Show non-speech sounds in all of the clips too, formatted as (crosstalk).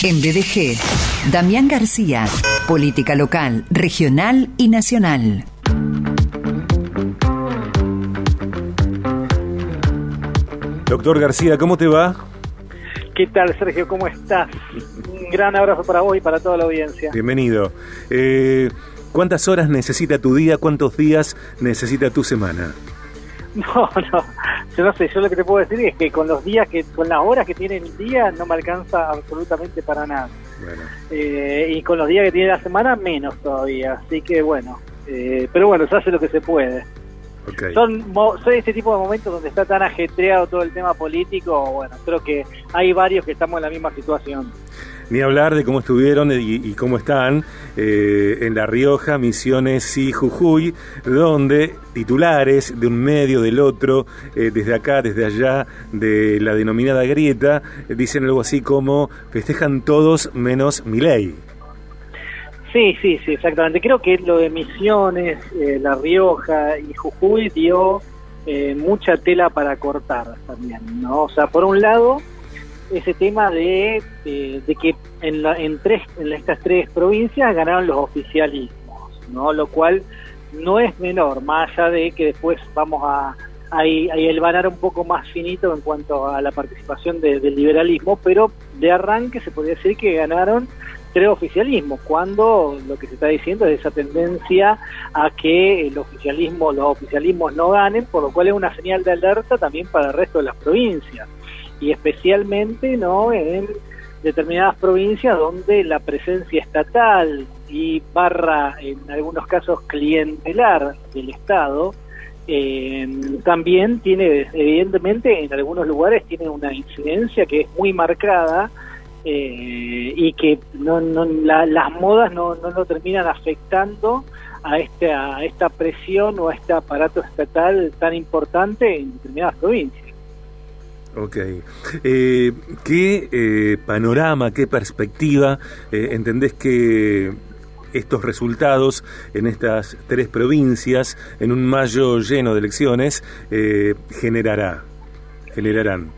En BDG, Damián García, política local, regional y nacional. Doctor García, ¿cómo te va? ¿Qué tal, Sergio? ¿Cómo estás? Un gran abrazo para vos y para toda la audiencia. Bienvenido. Eh, ¿Cuántas horas necesita tu día? ¿Cuántos días necesita tu semana? (laughs) No, no, yo no sé, yo lo que te puedo decir es que con los días, que con las horas que tiene el día no me alcanza absolutamente para nada. Eh, y con los días que tiene la semana menos todavía, así que bueno, eh, pero bueno, se hace lo que se puede. Son, son este tipo de momentos donde está tan ajetreado todo el tema político, bueno, creo que hay varios que estamos en la misma situación. Ni hablar de cómo estuvieron y, cómo están eh, en La Rioja, Misiones y Jujuy, donde titulares de un medio, del otro, eh, desde acá, desde allá, de la denominada grieta, dicen algo así como festejan todos menos mi ley. Sí, sí, sí, exactamente. Creo que lo de Misiones, eh, La Rioja y Jujuy dio eh, mucha tela para cortar también, ¿no? O sea, por un lado, ese tema de, de, que en, la, en, tres, en estas tres provincias ganaron los oficialismos, ¿no? Lo cual no es menor, más allá de que después vamos a, a, a un poco más finito en cuanto a la participación del liberalismo, pero de arranque se podría decir que ganaron tres oficialismos, cuando lo que se está diciendo es esa tendencia a que el oficialismo, los oficialismos no ganen, por lo cual es una señal de alerta también para el resto de las provincias, y especialmente no en determinadas provincias donde la presencia estatal y barra en algunos casos clientelar del Estado eh, también tiene evidentemente en algunos lugares tiene una incidencia que es muy marcada eh, y que no, no las modas no, no lo terminan afectando a, este, a esta presión o a este aparato estatal tan importante en determinadas provincias. Ok. Eh, ¿Qué eh, panorama, qué perspectiva entendés que estos resultados en estas tres provincias, en un mayo lleno de elecciones, generará, generarán?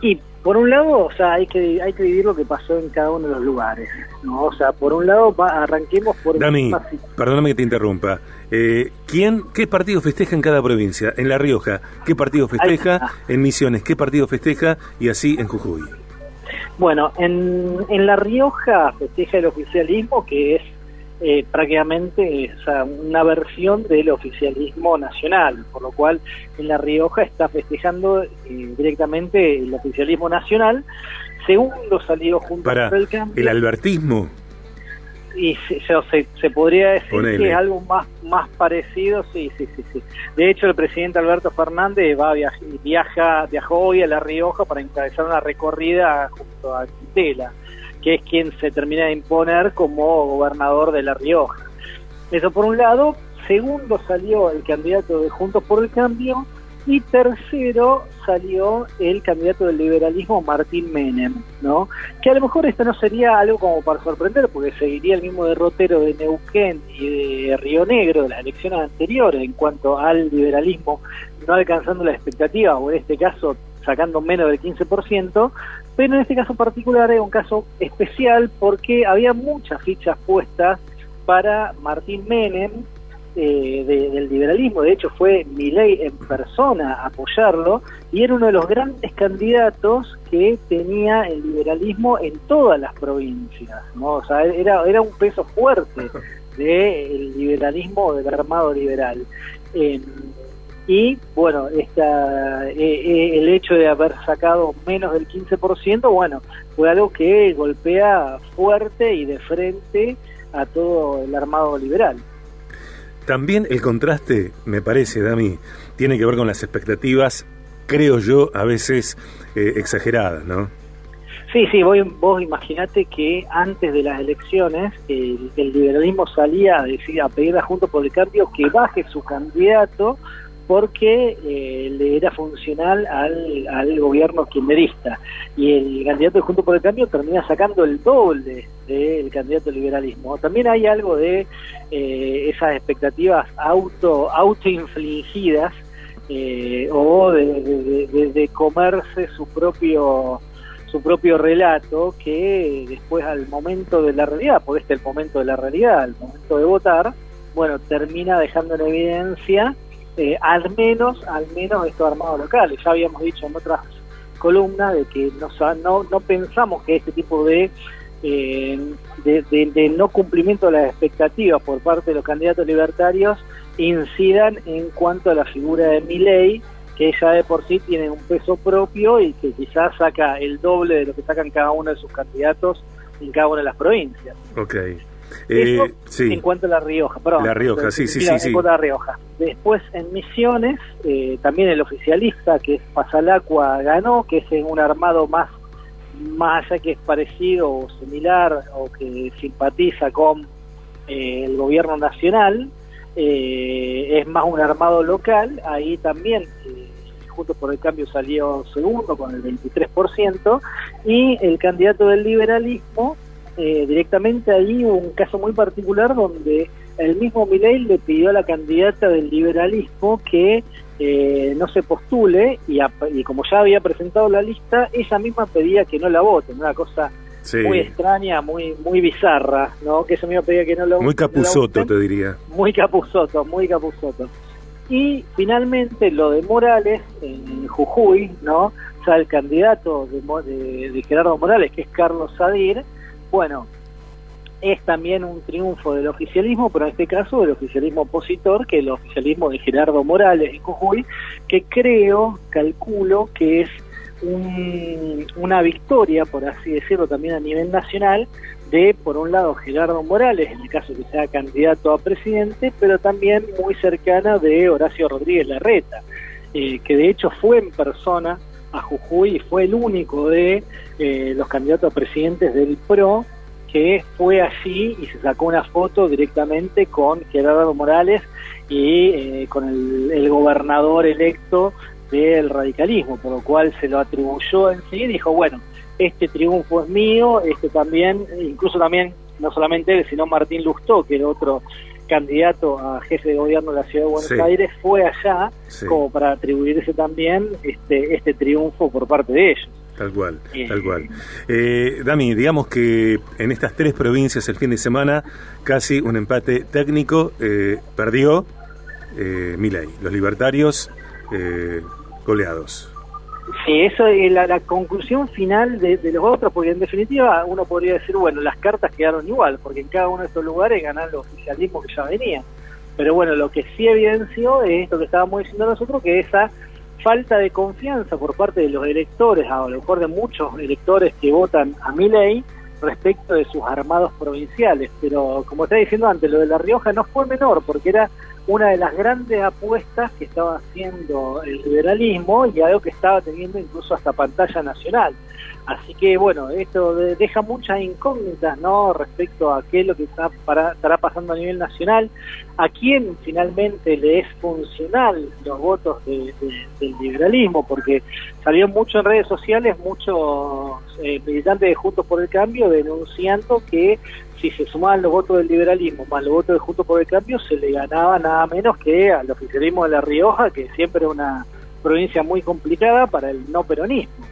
Y por un lado, o sea, hay que hay que vivir lo que pasó en cada uno de los lugares, ¿no? O sea, por un lado, arranquemos por... Dami, perdóname que te interrumpa. Eh, ¿quién, ¿Qué partido festeja en cada provincia? En La Rioja, ¿qué partido festeja? En Misiones, ¿qué partido festeja? Y así en Jujuy. Bueno, en, en La Rioja festeja el oficialismo, que es eh, prácticamente una versión del oficialismo nacional, por lo cual en La Rioja está festejando eh, directamente el oficialismo nacional. Segundo salió junto Para el cambio. ¿El albertismo? Y se, se, podría decir que es algo más, más parecido, sí, sí, sí, sí. De hecho, el presidente Alberto Fernández va viaja, viajó hoy a La Rioja para encabezar una recorrida junto a Quintela que es quien se termina de imponer como gobernador de La Rioja. Eso por un lado. Segundo salió el candidato de Juntos por el Cambio. Y tercero salió el candidato del liberalismo Martín Menem, ¿no? Que a lo mejor esto no sería algo como para sorprender, porque seguiría el mismo derrotero de Neuquén y de Río Negro de las elecciones anteriores en cuanto al liberalismo, no alcanzando la expectativa, o en este caso sacando menos del 15%, pero en este caso particular es un caso especial porque había muchas fichas puestas para Martín Menem eh, del liberalismo, de hecho fue Milei en persona a apoyarlo y era uno de los grandes candidatos que tenía el liberalismo en todas las provincias, ¿no? o sea, era, era un peso fuerte (laughs) del liberalismo del armado liberal. Y bueno, esta, eh, eh, el hecho de haber sacado menos del 15%, bueno, fue algo que golpea fuerte y de frente a todo el armado liberal. También el contraste, me parece, Dami, tiene que ver con las expectativas, creo yo, a veces eh, exageradas, ¿no? Sí, sí, vos, vos imaginate que antes de las elecciones el, liberalismo salía a, decir, a pedir a Junto por el Cambio que baje su candidato porque eh, le era funcional al, gobierno kirchnerista y el candidato de Junto por el Cambio termina sacando el doble del candidato liberalismo. También hay algo de eh, esas expectativas auto autoinfligidas eh, o de, de, comerse su propio su propio relato que después al momento de la realidad, porque este es el momento de la realidad, al momento de votar, bueno, termina dejando en evidencia eh, al menos, al menos estos armados locales. Ya habíamos dicho en otras columnas de que no, no, no pensamos que este tipo de, eh, de, no cumplimiento de las expectativas por parte de los candidatos libertarios incidan en cuanto a la figura de Miley que ella de por sí tiene un peso propio y que quizás saca el doble de lo que sacan cada uno de sus candidatos en cada una de las provincias. Eh, en cuanto a La Rioja, perdón. La Rioja, sí, sí, sí. La Rioja. Después en Misiones, eh, también el oficialista, que es Pasalacua, ganó, que es en un armado más, más allá que es parecido o similar o que simpatiza con eh, el gobierno nacional, es más un armado local, ahí también Juntos por el Cambio salió segundo con el 23%, y el candidato del liberalismo, eh, directamente ahí hubo un caso muy particular donde el mismo Milei le pidió a la candidata del liberalismo que eh, no se postule y, como ya había presentado la lista, ella misma pedía que no la voten, una cosa muy extraña, muy muy bizarra, ¿no? Que ella misma pedía que no lo Muy capuzoto, te diría. Muy capuzoto, muy capuzoto. Y finalmente lo de Morales en Jujuy, ¿no? O sea, el candidato de, Gerardo Morales, que es Carlos Sadir, bueno, es también un triunfo del oficialismo, pero en este caso del oficialismo opositor, que es el oficialismo de Gerardo Morales en Jujuy, que creo, calculo que es una victoria, por así decirlo, también a nivel nacional, de, por un lado, Gerardo Morales, en el caso que sea candidato a presidente, pero también muy cercana de Horacio Rodríguez Larreta, eh, que de hecho fue en persona a Jujuy y fue el único de eh, los candidatos a presidentes del PRO que fue allí y se sacó una foto directamente con Gerardo Morales y eh, con el, el, gobernador electo del radicalismo, por lo cual se lo atribuyó en sí y dijo, bueno, este triunfo es mío, este también, incluso también, no solamente él, sino Martín Lustó, que era otro candidato a jefe de gobierno de la ciudad de Buenos Aires, fue allá como para atribuirse también este, este triunfo por parte de ellos. Tal cual, eh, tal cual. Eh, Dami, digamos que en estas tres provincias el fin de semana casi un empate técnico eh, perdió eh, Milei. Los libertarios eh, goleados. Sí, eso es la, conclusión final de, los otros, porque en definitiva uno podría decir, bueno, las cartas quedaron igual, porque en cada uno de estos lugares ganan los oficialismos que ya venían. Pero bueno, lo que sí evidenció es esto que estábamos diciendo nosotros, que esa falta de confianza por parte de los electores, a lo mejor de muchos electores que votan a mi ley, respecto de sus armados provinciales. Pero como estaba diciendo antes, lo de La Rioja no fue menor, porque era una de las grandes apuestas que estaba haciendo el liberalismo y algo que estaba teniendo incluso hasta pantalla nacional. Así que bueno, esto deja muchas incógnitas ¿no? respecto a qué es lo que está para, estará pasando a nivel nacional, a quién finalmente le es funcional los votos del liberalismo, porque salió mucho en redes sociales muchos eh, militantes de Juntos por el Cambio denunciando que si se sumaban los votos del liberalismo más los votos de Juntos por el Cambio, se le ganaba nada menos que al oficialismo de La Rioja, que siempre es una provincia muy complicada para el no peronismo.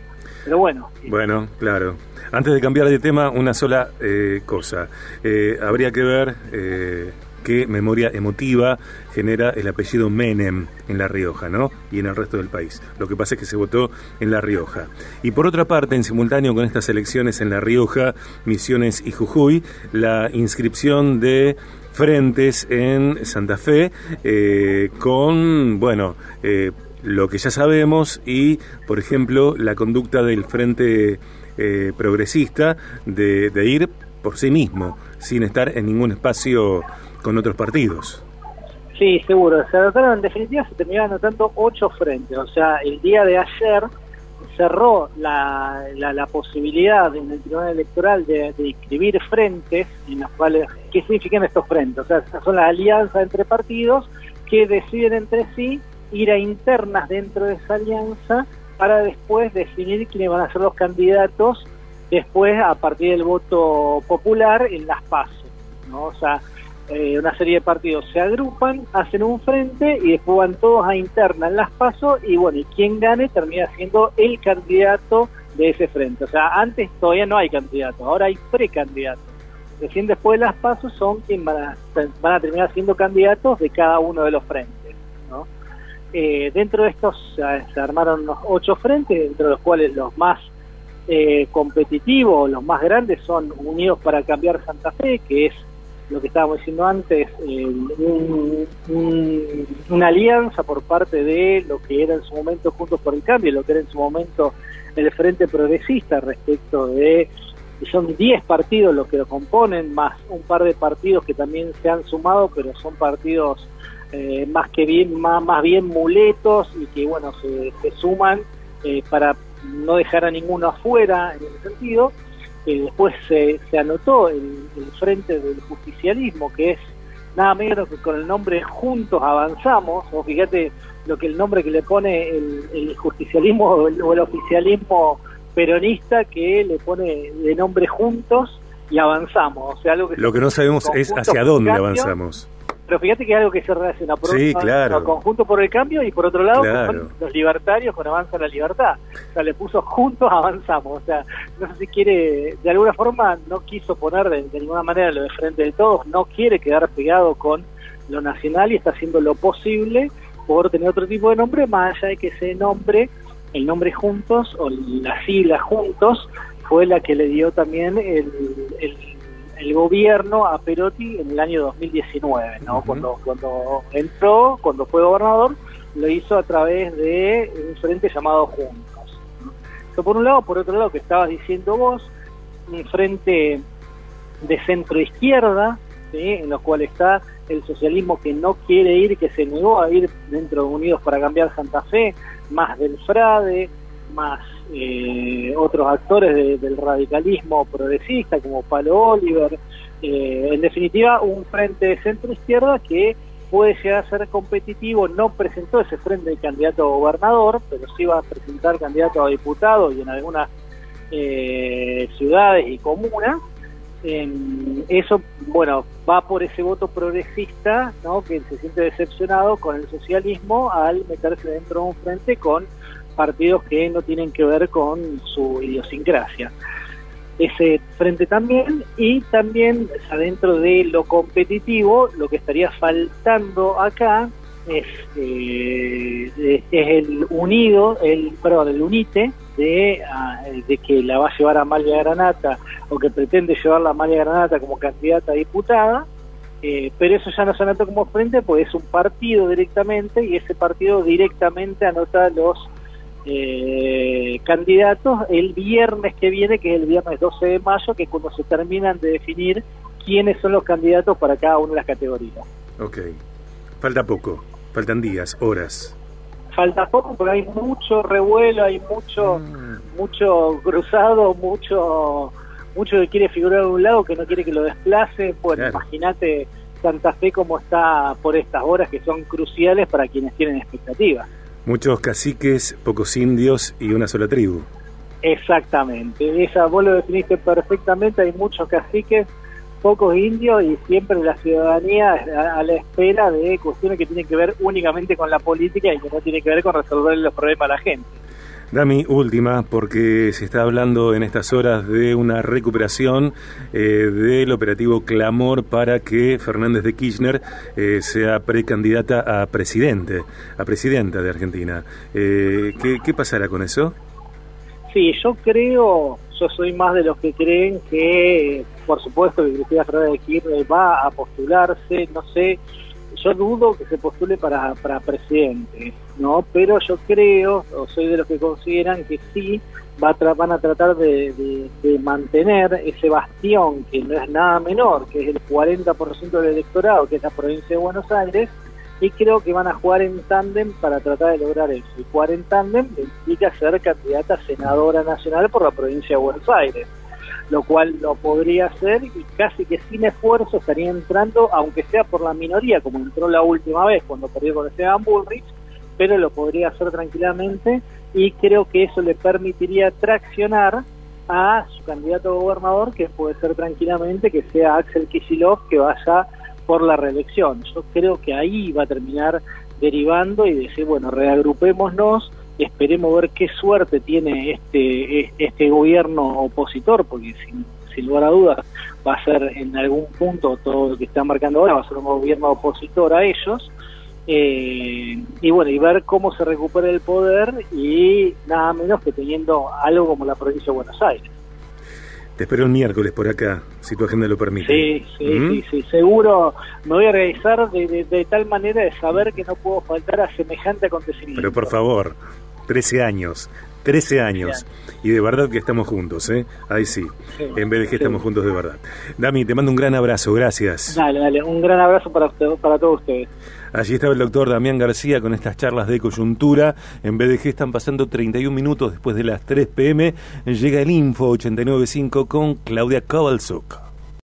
Bueno, claro. Antes de cambiar de tema, una sola eh, cosa. Eh, habría que ver eh, qué memoria emotiva genera el apellido Menem en La Rioja, ¿no? Y en el resto del país. Lo que pasa es que se votó en La Rioja. Y por otra parte, en simultáneo con estas elecciones en La Rioja, Misiones y Jujuy, la inscripción de frentes en Santa Fe con, bueno, lo que ya sabemos y, por ejemplo, la conducta del Frente eh, Progresista de, ir por sí mismo, sin estar en ningún espacio con otros partidos. Sí, seguro. Se anotaron, en definitiva, se terminaron anotando ocho frentes. O sea, el día de ayer cerró la, la, posibilidad en el Tribunal Electoral de, de, inscribir frentes en los cuales, ¿qué significan estos frentes? O sea, son las alianzas entre partidos que deciden entre sí ir a internas dentro de esa alianza para después definir quiénes van a ser los candidatos después a partir del voto popular en las pasos, ¿no? O sea, eh, una serie de partidos se agrupan, hacen un frente y después van todos a interna en las pasos y bueno, y quien gane termina siendo el candidato de ese frente. O sea, antes todavía no hay candidatos, ahora hay precandidatos. Recién después de las pasos son quienes van a, van a terminar siendo candidatos de cada uno de los frentes. Eh, dentro de estos se armaron los ocho frentes, dentro de los cuales los más eh, competitivos, los más grandes son Unidos para Cambiar Santa Fe, que es lo que estábamos diciendo antes, eh, una alianza por parte de lo que era en su momento Juntos por el Cambio, lo que era en su momento el Frente Progresista respecto de son 10 partidos los que lo componen, más un par de partidos que también se han sumado, pero son partidos eh, más que bien, más, más bien muletos y que bueno, se, suman eh, para no dejar a ninguno afuera en ese sentido. Eh, después se, se anotó el, frente del justicialismo, que es nada menos que con el nombre Juntos Avanzamos, o fíjate lo que el nombre que le pone el, justicialismo o el oficialismo peronista que le pone de nombre Juntos y avanzamos. O sea, algo que Lo que no sabemos es hacia dónde avanzamos. Pero fíjate que es algo que se relaciona por sí, un claro. conjunto por el cambio y por otro lado los libertarios con Avanza la Libertad. O sea, le puso juntos avanzamos. O sea, no sé si quiere, de alguna forma no quiso poner de, de ninguna manera lo de frente de todos, no quiere quedar pegado con lo nacional y está haciendo lo posible por tener otro tipo de nombre, más allá de que ese nombre el nombre Juntos o la sigla Juntos fue la que le dio también el, el, gobierno a Perotti en el año 2019, ¿no? cuando, cuando entró, cuando fue gobernador, lo hizo a través de un frente llamado Juntos. Eso por un lado, por otro lado, que estabas diciendo vos, un frente de centro izquierda, en lo cual está el socialismo que no quiere ir, que se negó a ir dentro de Unidos para cambiar Santa Fe, más del Frade, más eh, otros actores del radicalismo progresista como Palo Oliver, eh, en definitiva un frente de centro izquierda que puede llegar a ser competitivo, no presentó ese frente de candidato a gobernador, pero sí va a presentar candidato a diputado y en algunas eh, ciudades y comunas, eso, bueno, va por ese voto progresista, ¿no? Que se siente decepcionado con el socialismo al meterse dentro de un frente con partidos que no tienen que ver con su idiosincrasia. Ese frente también, y también dentro de lo competitivo, lo que estaría faltando acá es, eh, es el unido, el, perdón, el UNITE, de, ah, de que la va a llevar a Amalia Granata o que pretende llevarla a Amalia Granata como candidata a diputada, eh, pero eso ya no se anota como frente, pues es un partido directamente y ese partido directamente anota los eh, candidatos el viernes que viene, que es el viernes 12 de mayo, que es cuando se terminan de definir quiénes son los candidatos para cada una de las categorías. Ok, falta poco, faltan días, horas falta poco porque hay mucho revuelo, hay mucho mm. mucho cruzado, mucho mucho que quiere figurar de un lado que no quiere que lo desplace. Bueno, imagínate Santa Fe como está por estas horas que son cruciales para quienes tienen expectativas. Muchos caciques, pocos indios y una sola tribu. Exactamente, esa vos lo definiste perfectamente, hay muchos caciques, pocos indios y siempre la ciudadanía a, la espera de cuestiones que tienen que ver únicamente con la política y que no tienen que ver con resolver los problemas a la gente. Dami, última, porque se está hablando en estas horas de una recuperación eh, del operativo Clamor para que Fernández de Kirchner eh, sea precandidata a presidente, a presidenta de Argentina. Eh, ¿qué, ¿Qué pasará con eso? Sí, yo creo, yo soy más de los que creen que, por supuesto, que Cristina Fernández de Kirchner va a postularse, no sé, yo dudo que se postule para, para presidente, ¿no? Pero yo creo, o soy de los que consideran que sí, va van a tratar de, de, mantener ese bastión, que no es nada menor, que es el 40% del electorado, que es la provincia de Buenos Aires, y creo que van a jugar en tándem para tratar de lograr eso. Y jugar en tándem implica ser candidata a senadora nacional por la provincia de Buenos Aires, lo cual lo podría hacer y casi que sin esfuerzo estaría entrando, aunque sea por la minoría, como entró la última vez cuando perdió con Esteban Bullrich, pero lo podría hacer tranquilamente y creo que eso le permitiría traccionar a su candidato a gobernador, que puede ser tranquilamente que sea Axel Kicillof, que vaya por la reelección. Yo creo que ahí va a terminar derivando y decir, bueno, reagrupémonos, esperemos ver qué suerte tiene este, este gobierno opositor, porque sin, sin lugar a dudas va a ser en algún punto todo lo que está marcando ahora, va a ser un gobierno opositor a ellos. Eh, y bueno, y ver cómo se recupera el poder y nada menos que teniendo algo como la provincia de Buenos Aires. Te espero el miércoles por acá, si tu agenda lo permite. Sí, sí, ¿Mm? sí, sí, seguro me voy a realizar de, tal manera de saber que no puedo faltar a semejante acontecimiento. Pero por favor, 13 años, 13 años. Y de verdad que estamos juntos, ¿eh? Ahí sí. en vez de que estamos juntos de verdad. Dami, te mando un gran abrazo, gracias. Dale, dale, un gran abrazo para, para todos ustedes. Allí estaba el doctor Damián García con estas charlas de coyuntura. En BDG están pasando 31 minutos después de las 3 pm. Llega el Info 895 con Claudia Kovalzuk.